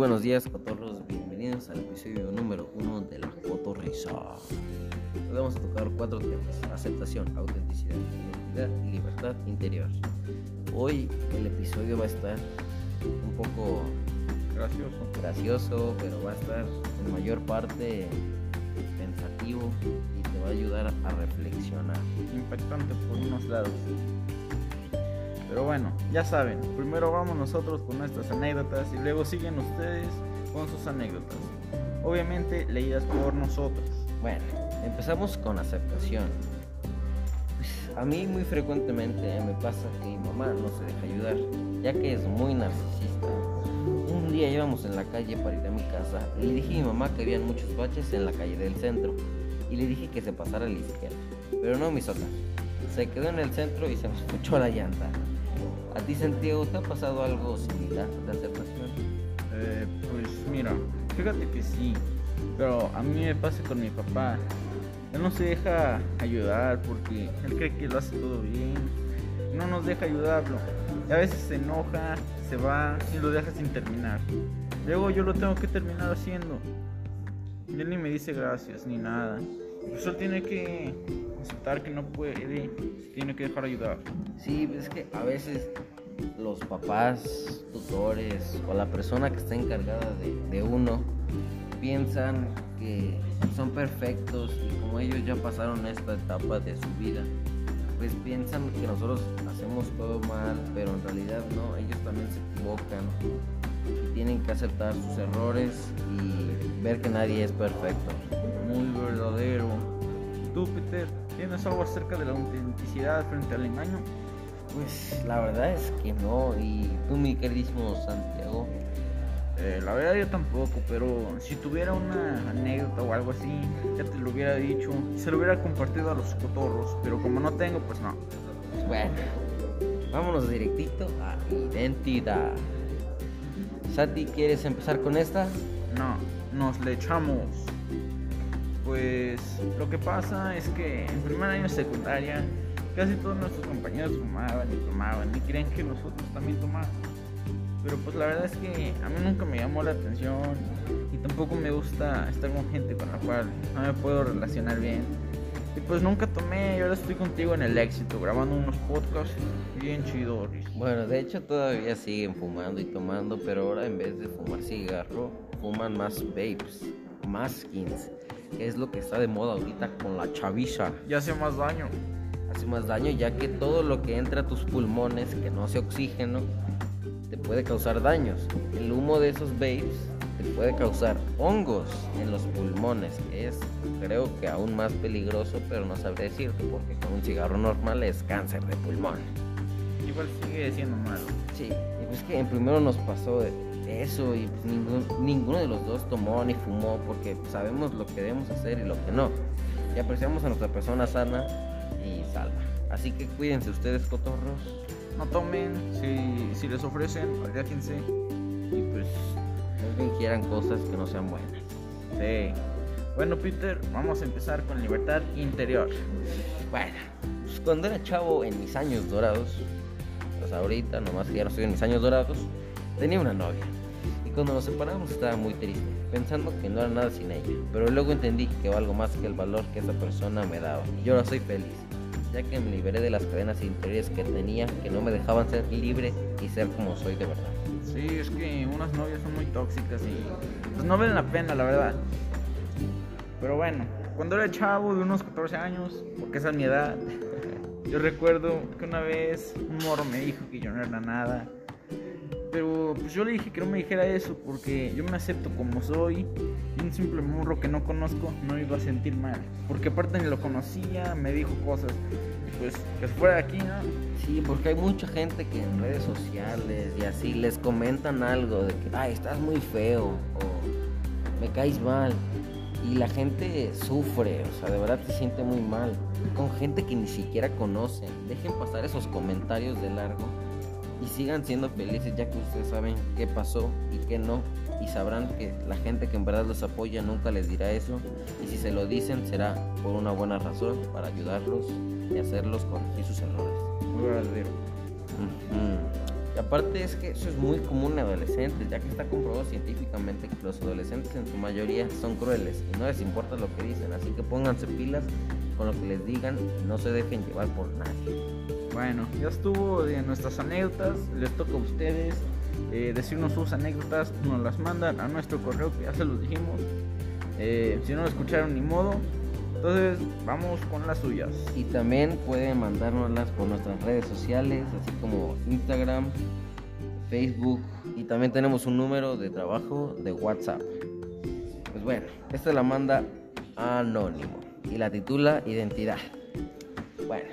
buenos días, cotorros. Bienvenidos al episodio número uno de la cotorriza. Hoy vamos a tocar cuatro temas: aceptación, autenticidad, identidad y libertad interior. Hoy el episodio va a estar un poco Gracioso. gracioso, pero va a estar en mayor parte pensativo y te va a ayudar a reflexionar. Impactante por unos lados. Pero bueno, ya saben, primero vamos nosotros con nuestras anécdotas y luego siguen ustedes con sus anécdotas. Obviamente leídas por nosotros. Bueno, empezamos con aceptación. Pues, a mí muy frecuentemente me pasa que mi mamá no se deja ayudar, ya que es muy narcisista. Un día íbamos en la calle para ir a mi casa y le dije a mi mamá que habían muchos baches en la calle del centro y le dije que se pasara a la izquierda, pero no hizo caso. Se quedó en el centro y se me escuchó la llanta. ¿A ti, Santiago, te ha pasado algo similar de aceptación? Eh, pues mira, fíjate que sí, pero a mí me pasa con mi papá. Él no se deja ayudar porque él cree que lo hace todo bien. No nos deja ayudarlo. Y a veces se enoja, se va y lo deja sin terminar. Luego yo lo tengo que terminar haciendo. Y él ni me dice gracias ni nada. Pues tiene que aceptar que no puede, tiene que dejar ayudar. Sí, es que a veces los papás, tutores o la persona que está encargada de, de uno piensan que son perfectos y como ellos ya pasaron esta etapa de su vida, pues piensan que nosotros hacemos todo mal, pero en realidad no, ellos también se equivocan y tienen que aceptar sus errores y ver que nadie es perfecto. Muy verdadero. ¿Tú, Peter, tienes algo acerca de la autenticidad frente al engaño? Pues la verdad es que no, y tú mi queridísimo Santiago, Eh, la verdad yo tampoco, pero si tuviera una anécdota o algo así, ya te lo hubiera dicho, se lo hubiera compartido a los cotorros, pero como no tengo, pues no. Pues bueno, vámonos directito a identidad. Sati, ¿quieres empezar con esta? No, nos le echamos. Pues lo que pasa es que en primer año de secundaria casi todos nuestros compañeros fumaban y tomaban y creen que nosotros también tomamos. Pero pues la verdad es que a mí nunca me llamó la atención y tampoco me gusta estar con gente con la cual no me puedo relacionar bien. Y pues nunca tomé y ahora estoy contigo en el éxito grabando unos podcasts bien chidos. Bueno, de hecho todavía siguen fumando y tomando, pero ahora en vez de fumar cigarro, fuman más vapes, más skins, es lo que está de moda ahorita con la chaviza. Ya hace más daño. Hace más daño ya que todo lo que entra a tus pulmones, que no sea oxígeno, te puede causar daños. El humo de esos vapes te puede causar hongos en los pulmones, es creo que aún más peligroso, pero no sabré decirte, porque con un cigarro normal es cáncer de pulmón. Igual sigue siendo malo. Sí, y pues que en primero nos pasó eso y pues ningún- ninguno de los dos tomó ni fumó porque sabemos lo que debemos hacer y lo que no. Y apreciamos a nuestra persona sana y salva. Así que cuídense ustedes, cotorros. No tomen, si, si les ofrecen, aléjense. Y pues, No bien quieran cosas que no sean buenas. sí. Bueno, Peter, vamos a empezar con libertad interior. Bueno, pues cuando era chavo en mis años dorados, pues ahorita nomás que ya no estoy en mis años dorados, tenía una novia. Cuando nos separamos estaba muy triste, pensando que no era nada sin ella. Pero luego entendí que valgo más que el valor que esa persona me daba. Y ahora soy feliz, ya que me liberé de las cadenas interiores que tenía que no me dejaban ser libre y ser como soy de verdad. Sí, es que unas novias son muy tóxicas y pues no valen la pena, la verdad. Pero bueno, cuando era chavo de unos 14 años, porque esa es mi edad, yo recuerdo que una vez un moro me dijo que yo no era nada. Pero pues yo le dije que no me dijera eso porque yo me acepto como soy y un simple morro que no conozco no me iba a sentir mal. Porque aparte ni lo conocía, me dijo cosas. Y pues que fuera de aquí, ¿no? Sí, porque hay mucha gente que en redes sociales y así les comentan algo de que, ay, estás muy feo o me caes mal. Y la gente sufre, o sea, de verdad se siente muy mal. Con gente que ni siquiera conocen. Dejen pasar esos comentarios de largo y sigan siendo felices ya que ustedes saben qué pasó y qué no. Y sabrán que la gente que en verdad los apoya nunca les dirá eso. Y si se lo dicen será por una buena razón, para ayudarlos y hacerlos corregir sus errores. Muy verdadero. Y aparte es que eso es muy común en adolescentes, ya que está comprobado científicamente que los adolescentes en su mayoría son crueles y no les importa lo que dicen, así que pónganse pilas con lo que les digan y no se dejen llevar por nadie. Bueno, ya estuvo de nuestras anécdotas, les toca a ustedes eh, decirnos sus anécdotas, nos las mandan a nuestro correo que ya se los dijimos. Eh, si no lo escucharon ni modo, entonces vamos con las suyas. Y también pueden mandárnoslas por nuestras redes sociales, así como Instagram, Facebook y también tenemos un número de trabajo de WhatsApp. Pues bueno, esta la manda anónimo y la titula Identidad. Bueno,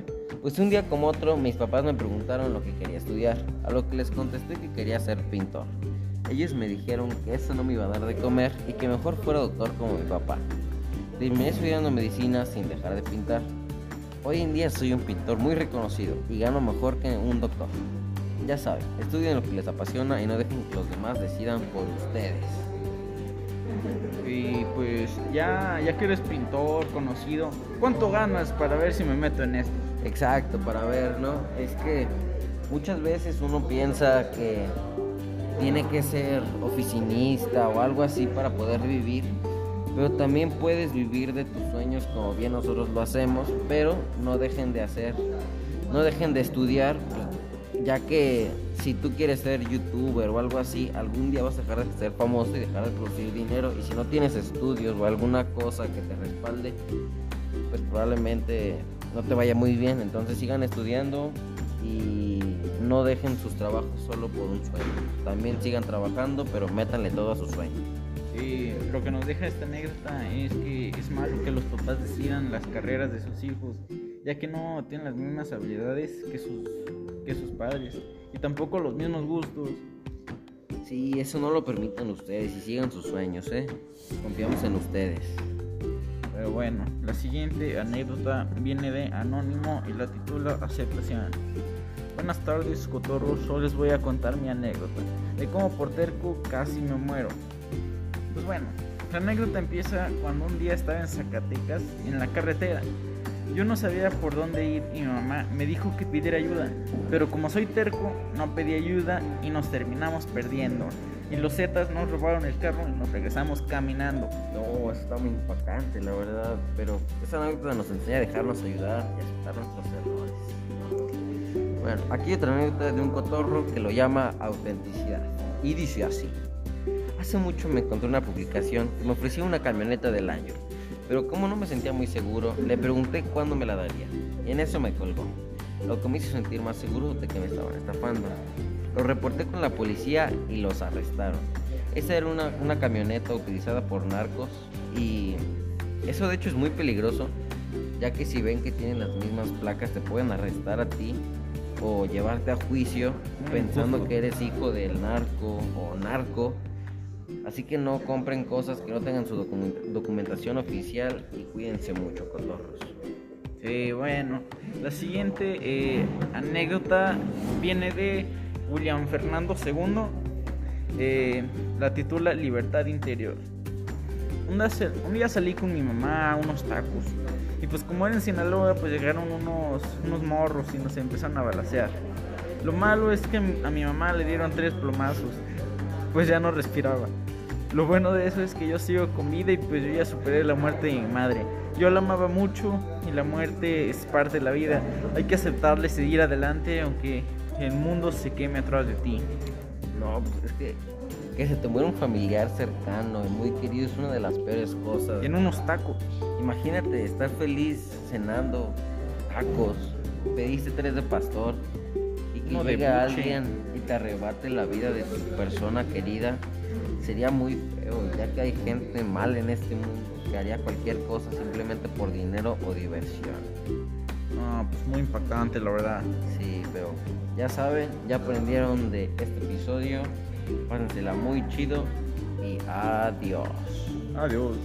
pues un día como otro mis papás me preguntaron lo que quería estudiar, a lo que les contesté que quería ser pintor. Ellos me dijeron que eso no me iba a dar de comer y que mejor fuera doctor como mi papá. Terminé estudiando medicina sin dejar de pintar. Hoy en día soy un pintor muy reconocido y gano mejor que un doctor. Ya saben, estudien lo que les apasiona y no dejen que los demás decidan por ustedes. Y pues ya, ya que eres pintor, conocido, ¿cuánto ganas para ver si me meto en esto? Exacto, para ver, ¿no? Es que muchas veces uno piensa que tiene que ser oficinista o algo así para poder vivir, pero también puedes vivir de tus sueños como bien nosotros lo hacemos, pero no dejen de hacer, no dejen de estudiar, ya que si tú quieres ser youtuber o algo así, algún día vas a dejar de ser famoso y dejar de producir dinero, y si no tienes estudios o alguna cosa que te respalde, pues probablemente no te vaya muy bien, entonces sigan estudiando y no dejen sus trabajos solo por un sueño. También sigan trabajando, pero métanle todo a su sueño. Y lo que nos deja esta anécdota es que es malo que los papás decidan las carreras de sus hijos, ya que no tienen las mismas habilidades que sus, que sus padres y tampoco los mismos gustos. Sí, eso no lo permiten ustedes y sigan sus sueños, ¿eh? Confiamos en ustedes. Pero bueno, la siguiente anécdota viene de Anónimo y la titula Aceptación. Buenas tardes, cotorros. Hoy les voy a contar mi anécdota de cómo por terco casi me muero. Pues bueno, la anécdota empieza cuando un día estaba en Zacatecas, en la carretera. Yo no sabía por dónde ir y mi mamá me dijo que pidiera ayuda, pero como soy terco, no pedí ayuda y nos terminamos perdiendo. Y los Zetas nos robaron el carro y nos regresamos caminando. No, eso está muy impactante, la verdad. Pero esa anécdota nos enseña a dejarnos ayudar y aceptar nuestros errores. Bueno, aquí otra anécdota de un cotorro que lo llama autenticidad. Y dice así. Hace mucho me encontré una publicación que me ofrecía una camioneta del año. Pero como no me sentía muy seguro, le pregunté cuándo me la daría. Y en eso me colgó. Lo que me hizo sentir más seguro de que me estaban estafando. Lo reporté con la policía y los arrestaron. Esa era una, una camioneta utilizada por narcos y eso de hecho es muy peligroso, ya que si ven que tienen las mismas placas te pueden arrestar a ti o llevarte a juicio pensando que eres hijo del narco o narco. Así que no compren cosas que no tengan su documentación oficial y cuídense mucho, cotorros. Sí, bueno, la siguiente eh, anécdota viene de William Fernando II. Eh, la titula Libertad Interior. Un día, salí con mi mamá a unos tacos. Y pues como era en Sinaloa, pues llegaron unos, unos morros y nos empezaron a balasear. Lo malo es que a mi mamá le dieron tres plomazos. Pues ya no respiraba. Lo bueno de eso es que yo sigo con vida y pues yo ya superé la muerte de mi madre. Yo la amaba mucho y la muerte es parte de la vida. Hay que aceptarla y seguir adelante aunque el mundo se queme atrás de ti. No, pues es que que se te muera un familiar cercano y muy querido es una de las peores cosas. En unos tacos. Imagínate estar feliz cenando tacos, pediste tres de pastor y que llegue alguien y te arrebate la vida de tu persona querida. Sería muy feo, ya que hay gente mal en este mundo que haría cualquier cosa simplemente por dinero o diversión. No, pues muy impactante, la verdad. Sí, pero ya saben, ya aprendieron de este episodio. Pásensela muy chido y adiós. Adiós.